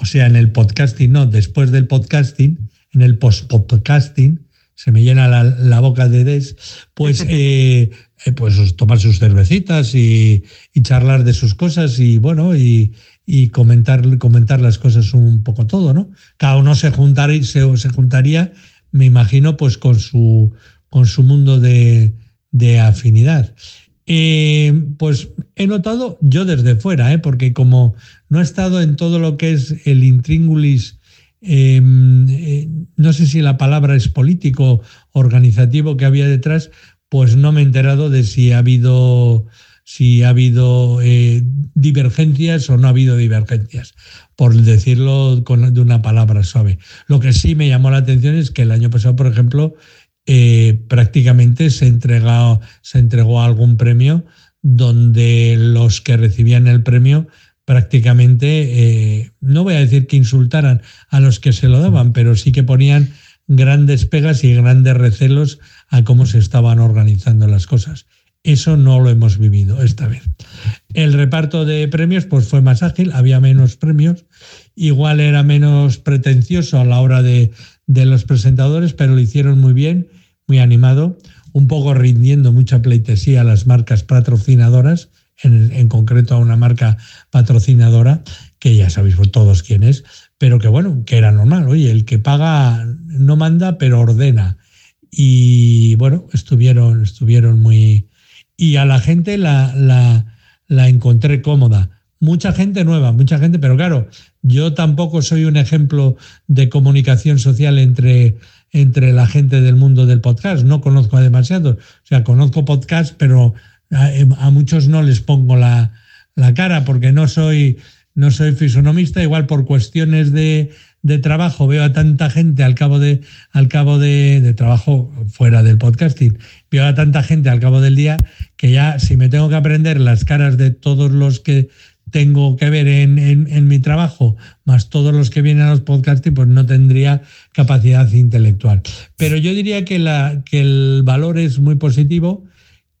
o sea, en el podcasting, no, después del podcasting, en el post-podcasting, se me llena la, boca de des, pues, *laughs* eh, eh, pues tomar sus cervecitas y, charlar de sus cosas y bueno, y, comentar, comentar las cosas un poco todo, ¿no? Cada uno se, se juntaría me imagino, pues con su, con su mundo de, de afinidad. Eh, pues he notado yo desde fuera, ¿eh? porque como no he estado en todo lo que es el intríngulis, em, eh, no sé si la palabra es político, organizativo que había detrás, pues no me he enterado de si ha habido si ha habido eh, divergencias o no ha habido divergencias, por decirlo con, de una palabra suave. Lo que sí me llamó la atención es que el año pasado, por ejemplo, eh, prácticamente se, entregó, se entregó algún premio donde los que recibían el premio prácticamente, eh, no voy a decir que insultaran a los que se lo daban, pero sí que ponían grandes pegas y grandes recelos a cómo se estaban organizando las cosas. Eso no lo hemos vivido esta vez. El reparto de premios pues fue más ágil, había menos premios, igual era menos pretencioso a la hora de, de los presentadores, pero lo hicieron muy bien, muy animado, un poco rindiendo mucha pleitesía a las marcas patrocinadoras, en, en concreto a una marca patrocinadora, que ya sabéis todos quién es, pero que bueno, que era normal. Oye, el que paga no manda, pero ordena. Y bueno, estuvieron, estuvieron muy, y a la gente la, la, la encontré cómoda. Mucha gente nueva, mucha gente, pero claro, yo tampoco soy un ejemplo de comunicación social entre, entre la gente del mundo del podcast. No conozco a demasiados. O sea, conozco podcast, pero a, muchos no les pongo la, la, cara porque no soy, no soy fisonomista, igual por cuestiones de, de trabajo veo a tanta gente al cabo de al cabo de, trabajo fuera del podcasting veo a tanta gente al cabo del día que ya si me tengo que aprender las caras de todos los que tengo que ver en, en, en mi trabajo más todos los que vienen a los podcasting pues no tendría capacidad intelectual. Pero yo diría que la que el valor es muy positivo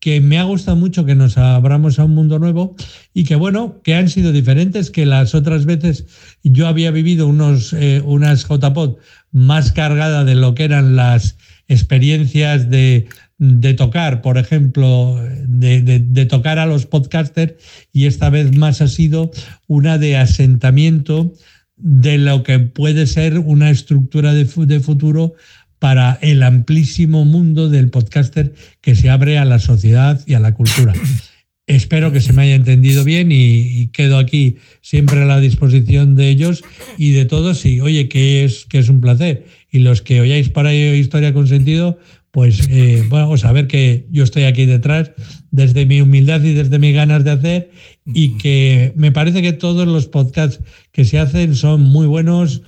que me ha gustado mucho que nos abramos a un mundo nuevo y que bueno, que han sido diferentes, que las otras veces yo había vivido unos, eh, unas JPod más cargadas de lo que eran las experiencias de, de tocar, por ejemplo, de, de, tocar a los podcasters y esta vez más ha sido una de asentamiento de lo que puede ser una estructura de, de futuro para el amplísimo mundo del podcaster que se abre a la sociedad y a la cultura. *clears throat* Espero que se me haya entendido bien y, y, quedo aquí siempre a la disposición de ellos y de todos. Y oye, que es, que es un placer. Y los que oyáis para ello Historia con Sentido, pues eh, bueno, saber que yo estoy aquí detrás desde mi humildad y desde mis ganas de hacer y que me parece que todos los podcasts que se hacen son muy buenos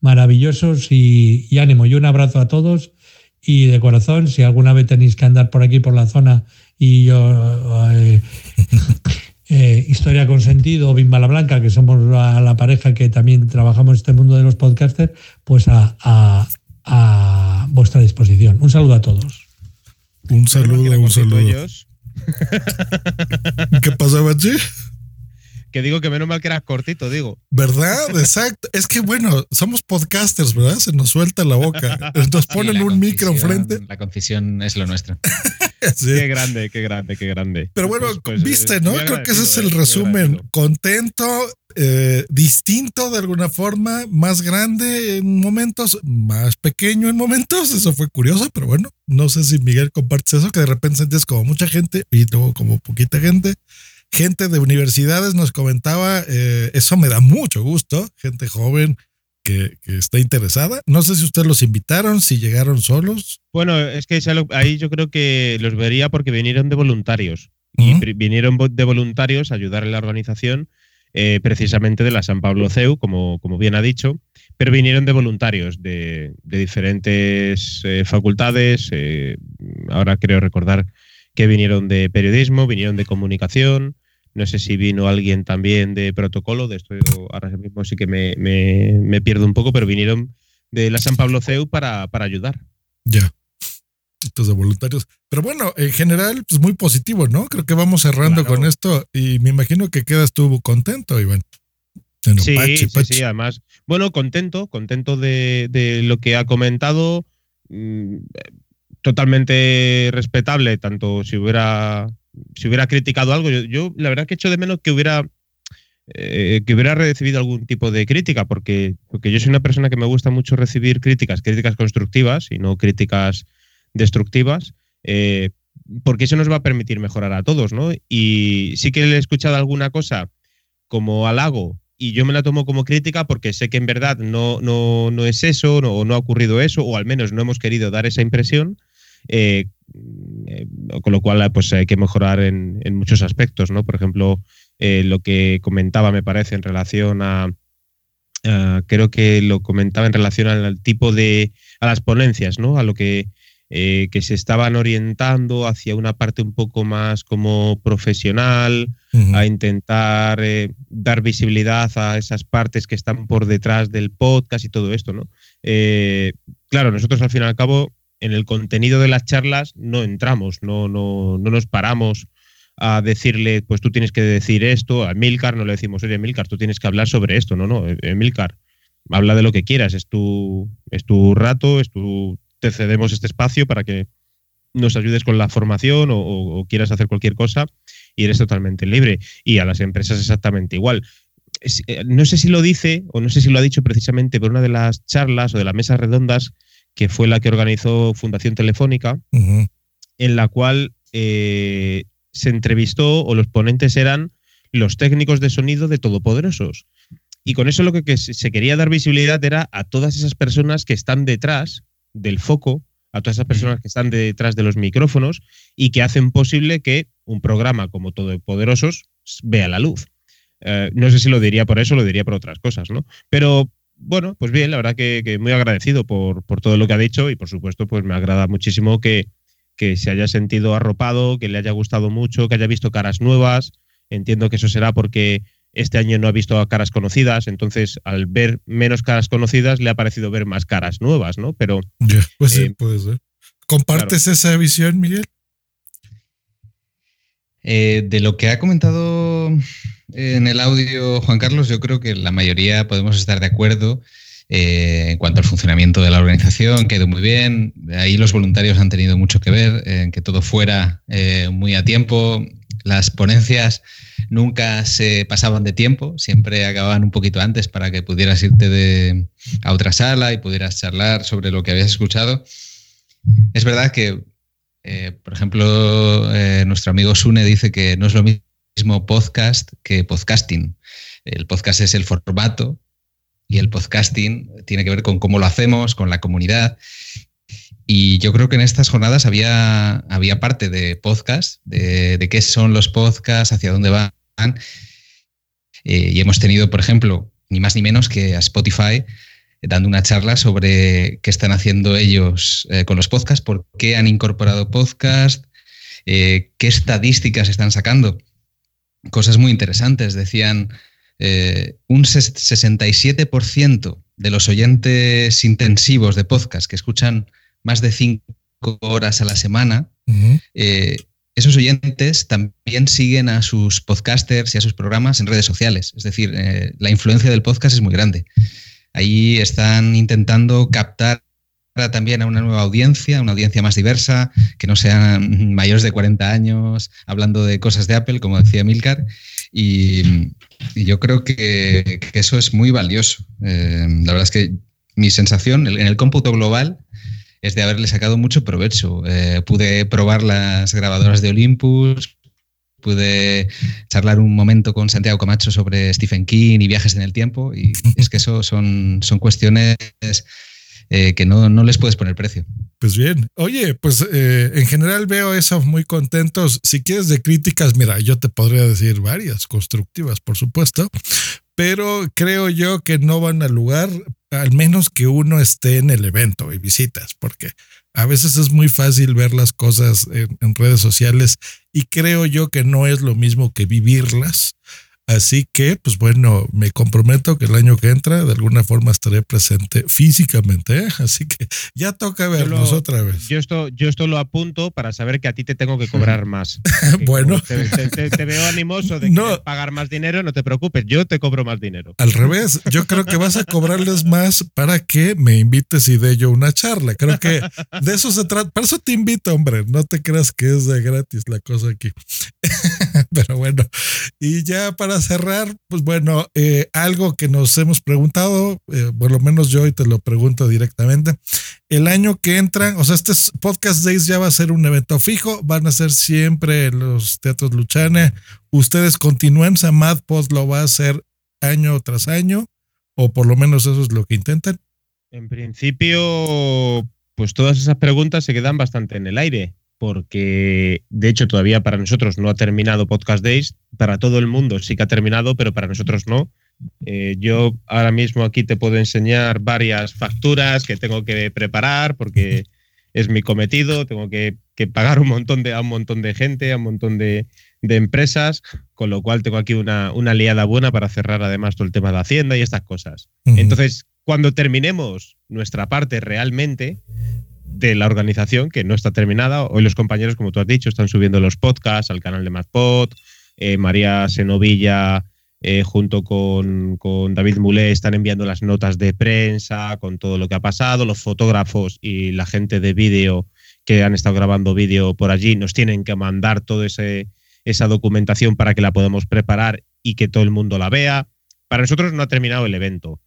maravillosos y, y, ánimo. Y un abrazo a todos y de corazón, si alguna vez tenéis que andar por aquí, por la zona y yo... Eh, *laughs* eh, Historia con Sentido o Bimbala Blanca, que somos la, la, pareja que también trabajamos en este mundo de los podcasters, pues a, a, a vuestra disposición. Un saludo a todos. Un saludo, un saludo. ¿Qué pasa, Bachi? que digo que menos mal que eras cortito, digo. ¿Verdad? Exacto. Es que bueno, somos podcasters, ¿verdad? Se nos suelta la boca. Nos ponen sí, un micro enfrente. La concisión es lo nuestro. *laughs* sí. Qué grande, qué grande, qué grande. Pero bueno, pues, pues, viste, ¿no? Creo que ese es el resumen. Contento, eh, distinto de alguna forma, más grande en momentos, más pequeño en momentos. Eso fue curioso, pero bueno, no sé si Miguel compartes eso, que de repente sentías como mucha gente y luego como poquita gente gente de universidades nos comentaba, eh, eso me da mucho gusto, gente joven que, que, está interesada. No sé si ustedes los invitaron, si llegaron solos. Bueno, es que ahí yo creo que los vería porque vinieron de voluntarios. Uh -huh. Y vinieron de voluntarios a ayudar en la organización eh, precisamente de la San Pablo CEU, como, como bien ha dicho, pero vinieron de voluntarios de, de diferentes eh, facultades. Eh, ahora creo recordar que vinieron de periodismo, vinieron de comunicación, no sé si vino alguien también de protocolo, de esto ahora mismo sí que me, me, me pierdo un poco, pero vinieron de la San Pablo CEU para, para ayudar. Ya. Estos de voluntarios. Pero bueno, en general, pues muy positivo, ¿no? Creo que vamos cerrando claro. con esto y me imagino que quedas tú contento, Iván. Bueno, sí, pachi, sí, pachi. sí, además. Bueno, contento, contento de, de lo que ha comentado. Mmm, totalmente respetable, tanto si hubiera, si hubiera criticado algo. Yo, yo, la verdad que echo de menos que hubiera eh, que hubiera recibido algún tipo de crítica, porque, porque yo soy una persona que me gusta mucho recibir críticas, críticas constructivas y no críticas destructivas, eh, porque eso nos va a permitir mejorar a todos, ¿no? Y sí que le he escuchado alguna cosa como halago y yo me la tomo como crítica porque sé que en verdad no, no, no es eso, no, no ha ocurrido eso, o al menos no hemos querido dar esa impresión. Eh, con lo cual pues hay que mejorar en, en muchos aspectos, ¿no? Por ejemplo, eh, lo que comentaba, me parece, en relación a, creo que lo comentaba en relación al tipo de, a las ponencias, ¿no? A lo que, eh, que se estaban orientando hacia una parte un poco más como profesional, a intentar eh, dar visibilidad a esas partes que están por detrás del podcast y todo esto, ¿no? claro, nosotros al fin y al cabo en el contenido de las charlas no entramos, no, no, no nos paramos a decirle, pues tú tienes que decir esto, a Milcar no le decimos, oye Milcar, tú tienes que hablar sobre esto, no, no, eh, Milcar, habla de lo que quieras, es tu, es tu rato, es tu, te cedemos este espacio para que nos ayudes con la formación o, quieras hacer cualquier cosa y eres totalmente libre. Y a las empresas exactamente igual. Eh, no sé si lo dice o no sé si lo ha dicho precisamente por una de las charlas o de las mesas redondas que fue la que organizó Fundación Telefónica, en la cual eh, se entrevistó o los ponentes eran los técnicos de sonido de Todopoderosos. Y con eso lo que, se quería dar visibilidad era a todas esas personas que están detrás del foco, a todas esas personas que están detrás de los micrófonos y que hacen posible que un programa como Todopoderosos vea la luz. Eh, no sé si lo diría por eso, lo diría por otras cosas, ¿no? Pero bueno, pues bien, la verdad que, muy agradecido por, por, todo lo que ha dicho y por supuesto, pues me agrada muchísimo que, que se haya sentido arropado, que le haya gustado mucho, que haya visto caras nuevas. Entiendo que eso será porque este año no ha visto a caras conocidas, entonces al ver menos caras conocidas le ha parecido ver más caras nuevas, ¿no? Pero. pues sí, eh, puede ser. ¿Compartes esa visión, Miguel? Eh, de lo que ha comentado en el audio Juan Carlos, yo creo que la mayoría podemos estar de acuerdo. Eh, en cuanto al funcionamiento de la organización, quedó muy bien. Ahí los voluntarios han tenido mucho que ver en que todo fuera eh, muy a tiempo. Las ponencias nunca se pasaban de tiempo, siempre acababan un poquito antes para que pudieras irte a otra sala y pudieras charlar sobre lo que habías escuchado. Es verdad que, eh, por ejemplo, nuestro amigo Sune dice que no es lo mismo podcast que podcasting. El podcast es el formato y el podcasting tiene que ver con cómo lo hacemos, con la comunidad. Y yo creo que en estas jornadas había, había parte de podcast, de, qué son los podcasts, hacia dónde van. Eh, y hemos tenido, por ejemplo, ni más ni menos que a Spotify dando una charla sobre qué están haciendo ellos eh, con los podcasts, por qué han incorporado podcast, eh, qué estadísticas están sacando. Cosas muy interesantes. Decían, eh, un 67% de los oyentes intensivos de podcast que escuchan más de cinco horas a la semana, eh, esos oyentes también siguen a sus podcasters y a sus programas en redes sociales. Es decir, eh, la influencia del podcast es muy grande. Ahí están intentando captar también a una nueva audiencia, una audiencia más diversa, que no sean mayores de 40 años hablando de cosas de Apple, como decía Milcar. Y, yo creo que, eso es muy valioso. Eh, la verdad es que mi sensación en el cómputo global es de haberle sacado mucho provecho. Eh, pude probar las grabadoras de Olympus, pude charlar un momento con Santiago Camacho sobre Stephen King y viajes en el tiempo, y *laughs* es que eso son, son cuestiones eh, que no, no, les puedes poner precio. Pues bien, oye, pues eh, en general veo eso muy contentos. Si quieres de críticas, mira, yo te podría decir varias, constructivas, por supuesto, pero creo yo que no van al lugar, al menos que uno esté en el evento y visitas, porque a veces es muy fácil ver las cosas en redes sociales y creo yo que no es lo mismo que vivirlas. Así que, pues bueno, me comprometo que el año que entra de alguna forma estaré presente físicamente. ¿eh? Así que ya toca vernos otra vez. Yo esto, yo esto lo apunto para saber que a ti te tengo que cobrar *laughs* más. *laughs* bueno. Te, veo animoso de no. pagar más dinero, no te preocupes, yo te cobro más dinero. Al revés, yo creo que vas a cobrarles más para que me invites y dé yo una charla. Creo que de eso se trata. Para eso te invito, hombre. No te creas que es de gratis la cosa aquí. *laughs* Pero bueno, y ya para cerrar, pues bueno, eh, algo que nos hemos preguntado, eh, por lo menos yo y te lo pregunto directamente, el año que entra, o sea, este Podcast Days ya va a ser un evento fijo, van a ser siempre los teatros Luchane, ustedes continúan, Samad Post lo va a hacer año tras año, o por lo menos eso es lo que intentan. En principio, pues todas esas preguntas se quedan bastante en el aire porque de hecho todavía para nosotros no ha terminado Podcast Days, para todo el mundo sí que ha terminado, pero para nosotros no. Eh, yo ahora mismo aquí te puedo enseñar varias facturas que tengo que preparar porque es mi cometido, tengo que, pagar un montón de, a un montón de gente, a un montón de, empresas, con lo cual tengo aquí una, una liada buena para cerrar además todo el tema de Hacienda y estas cosas. Entonces, cuando terminemos nuestra parte realmente, de la organización que no está terminada. Hoy los compañeros, como tú has dicho, están subiendo los podcasts al canal de MadPod. Eh, María Senovilla, eh, junto con, David Mulé, están enviando las notas de prensa con todo lo que ha pasado. Los fotógrafos y la gente de vídeo que han estado grabando vídeo por allí nos tienen que mandar toda esa documentación para que la podamos preparar y que todo el mundo la vea. Para nosotros no ha terminado el evento.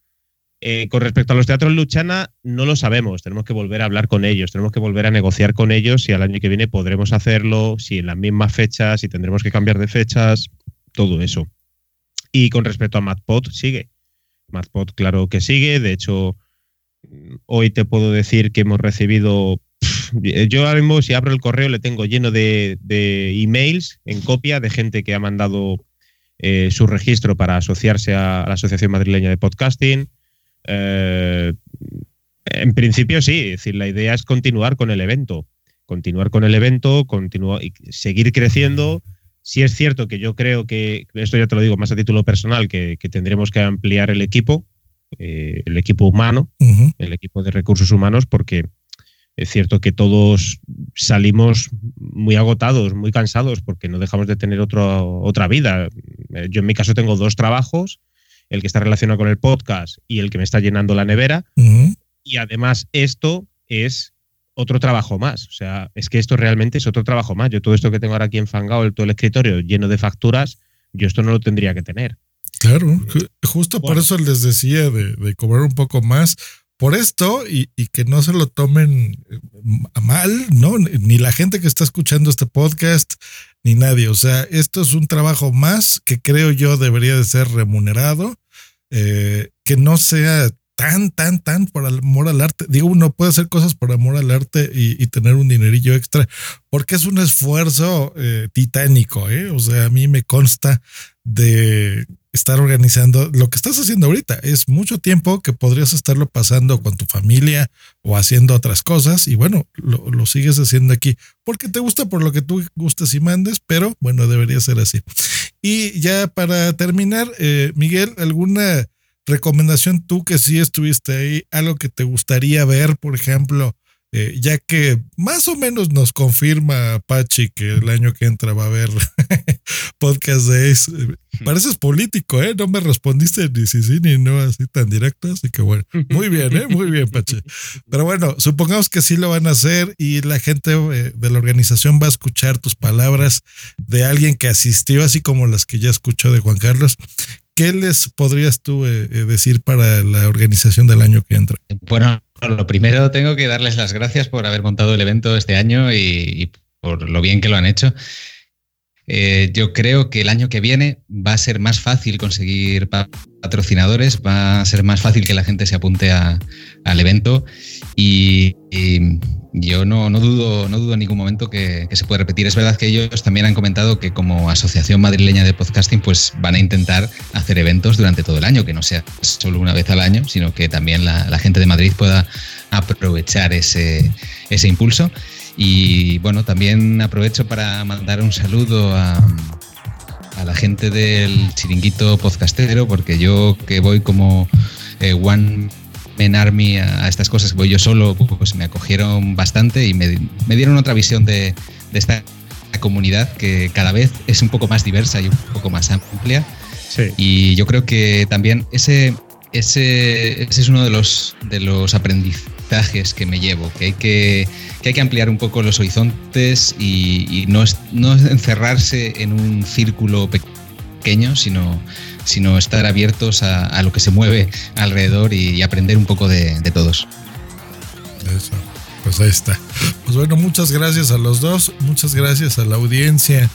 Eh, con respecto a los teatros Luchana, no lo sabemos. Tenemos que volver a hablar con ellos, tenemos que volver a negociar con ellos si al año que viene podremos hacerlo, si en las mismas fechas, si tendremos que cambiar de fechas, todo eso. Y con respecto a MadPod, sigue. MadPod, claro que sigue. De hecho, hoy te puedo decir que hemos recibido. Yo ahora mismo, si abro el correo, le tengo lleno de, emails en copia de gente que ha mandado eh, su registro para asociarse a la Asociación Madrileña de Podcasting eh, en principio sí, es decir, la idea es continuar con el evento, continuar con el evento, continuar y seguir creciendo. Si es cierto que yo creo que, esto ya te lo digo más a título personal, que, tendremos que ampliar el equipo, eh, el equipo humano, el equipo de recursos humanos, porque es cierto que todos salimos muy agotados, muy cansados, porque no dejamos de tener otra vida. Eh, yo en mi caso tengo dos trabajos el que está relacionado con el podcast y el que me está llenando la nevera. Y además esto es otro trabajo más. O sea, es que esto realmente es otro trabajo más. Yo todo esto que tengo ahora aquí enfangado, todo el escritorio lleno de facturas, yo esto no lo tendría que tener. Claro, justo por eso les decía de, cobrar un poco más por esto y, que no se lo tomen eh, a mal, ¿no? Ni la gente que está escuchando este podcast, ni nadie. O sea, esto es un trabajo más que creo yo debería de ser remunerado, eh, que no sea tan, tan, tan por amor al arte. Digo, uno puede hacer cosas por amor al arte y, tener un dinerillo extra, porque es un esfuerzo eh, titánico, ¿eh? O sea, a mí me consta de estar organizando lo que estás haciendo ahorita. Es mucho tiempo que podrías estarlo pasando con tu familia o haciendo otras cosas y bueno, lo, sigues haciendo aquí porque te gusta por lo que tú gustes y mandes, pero bueno, debería ser así. Y ya para terminar, eh, Miguel, ¿alguna recomendación tú que sí estuviste ahí? Algo que te gustaría ver, por ejemplo, eh, ya que más o menos nos confirma Apache que el año que entra va a haber *laughs* podcast de Ace. Pareces político, ¿eh? No me respondiste ni si sí ni no así tan directo, así que bueno, muy bien, ¿eh? Muy bien, Pache. Pero bueno, supongamos que sí lo van a hacer y la gente eh, de la organización va a escuchar tus palabras de alguien que asistió, así como las que ya escuchó de Juan Carlos. ¿Qué les podrías tú decir para la organización del año que entra? Bueno, lo primero tengo que darles las gracias por haber montado el evento este año y, por lo bien que lo han hecho. Eh, yo creo que el año que viene va a ser más fácil conseguir patrocinadores, va a ser más fácil que la gente se apunte al evento y, yo no, dudo, no dudo en ningún momento que, se puede repetir. Es verdad que ellos también han comentado que como Asociación Madrileña de Podcasting pues van a intentar hacer eventos durante todo el año, que no sea solo una vez al año, sino que también la, gente de Madrid pueda aprovechar ese, ese impulso. Y bueno, también aprovecho para mandar un saludo a, la gente del chiringuito podcastero, porque yo que voy como eh, One Man Army a, estas cosas, voy yo solo, pues me acogieron bastante y me, dieron otra visión de, esta comunidad que cada vez es un poco más diversa y un poco más amplia. Y yo creo que también ese, ese, ese es uno de los, de los aprendizajes que me llevo, que hay que que hay que ampliar un poco los horizontes y, no, no encerrarse en un círculo pequeño, sino, sino estar abiertos a, a lo que se mueve alrededor y, aprender un poco de, de todos. Eso. Pues ahí está. Pues bueno, muchas gracias a los dos, muchas gracias a la audiencia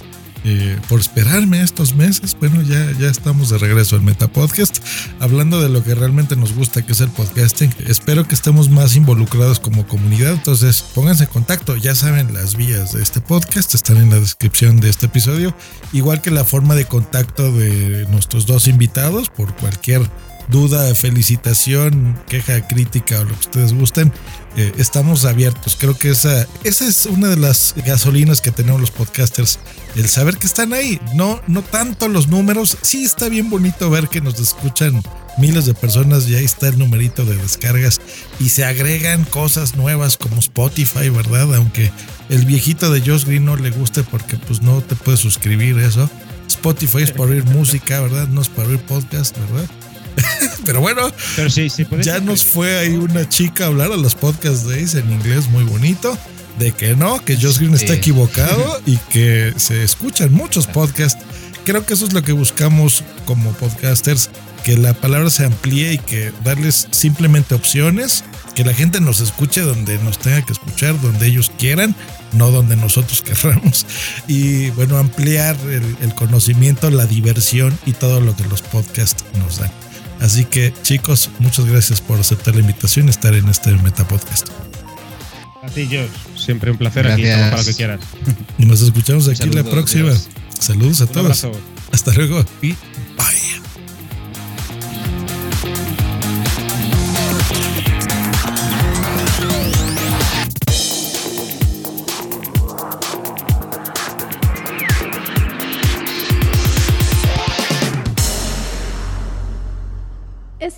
eh, por esperarme estos meses. Bueno, ya, ya estamos de regreso al Metapodcast, hablando de lo que realmente nos gusta, que es el podcasting. Espero que estemos más involucrados como comunidad, entonces pónganse en contacto. Ya saben, las vías de este podcast están en la descripción de este episodio, igual que la forma de contacto de nuestros dos invitados por cualquier duda, felicitación, queja, crítica o lo que ustedes gusten, eh, estamos abiertos. Creo que esa, esa es una de las gasolinas que tenemos los podcasters, el saber que están ahí. No, no tanto los números, sí está bien bonito ver que nos escuchan miles de personas y ahí está el numerito de descargas y se agregan cosas nuevas como Spotify, ¿verdad? Aunque el viejito de Josh Green no le guste porque pues no te puedes suscribir eso. Spotify es para oír música, ¿verdad? No es para oír podcast, ¿verdad? *laughs* Pero bueno, Pero sí, sí, ya nos fue ahí una chica a hablar a los podcast days en inglés muy bonito. De que no, que Josh Green está equivocado *laughs* y que se escuchan muchos podcasts. Creo que eso es lo que buscamos como podcasters, que la palabra se amplíe y que darles simplemente opciones, que la gente nos escuche donde nos tenga que escuchar, donde ellos quieran, no donde nosotros *laughs* querramos. Y bueno, ampliar el, el conocimiento, la diversión y todo lo que los podcasts nos dan. Así que chicos, muchas gracias por aceptar la invitación y estar en este Meta Podcast. A ti, Josh. Siempre un placer aquí, para lo que quieras. *laughs* Y nos escuchamos aquí la Saludos, próxima. Dios. Saludos a Un todos. abrazo. Hasta luego y bye.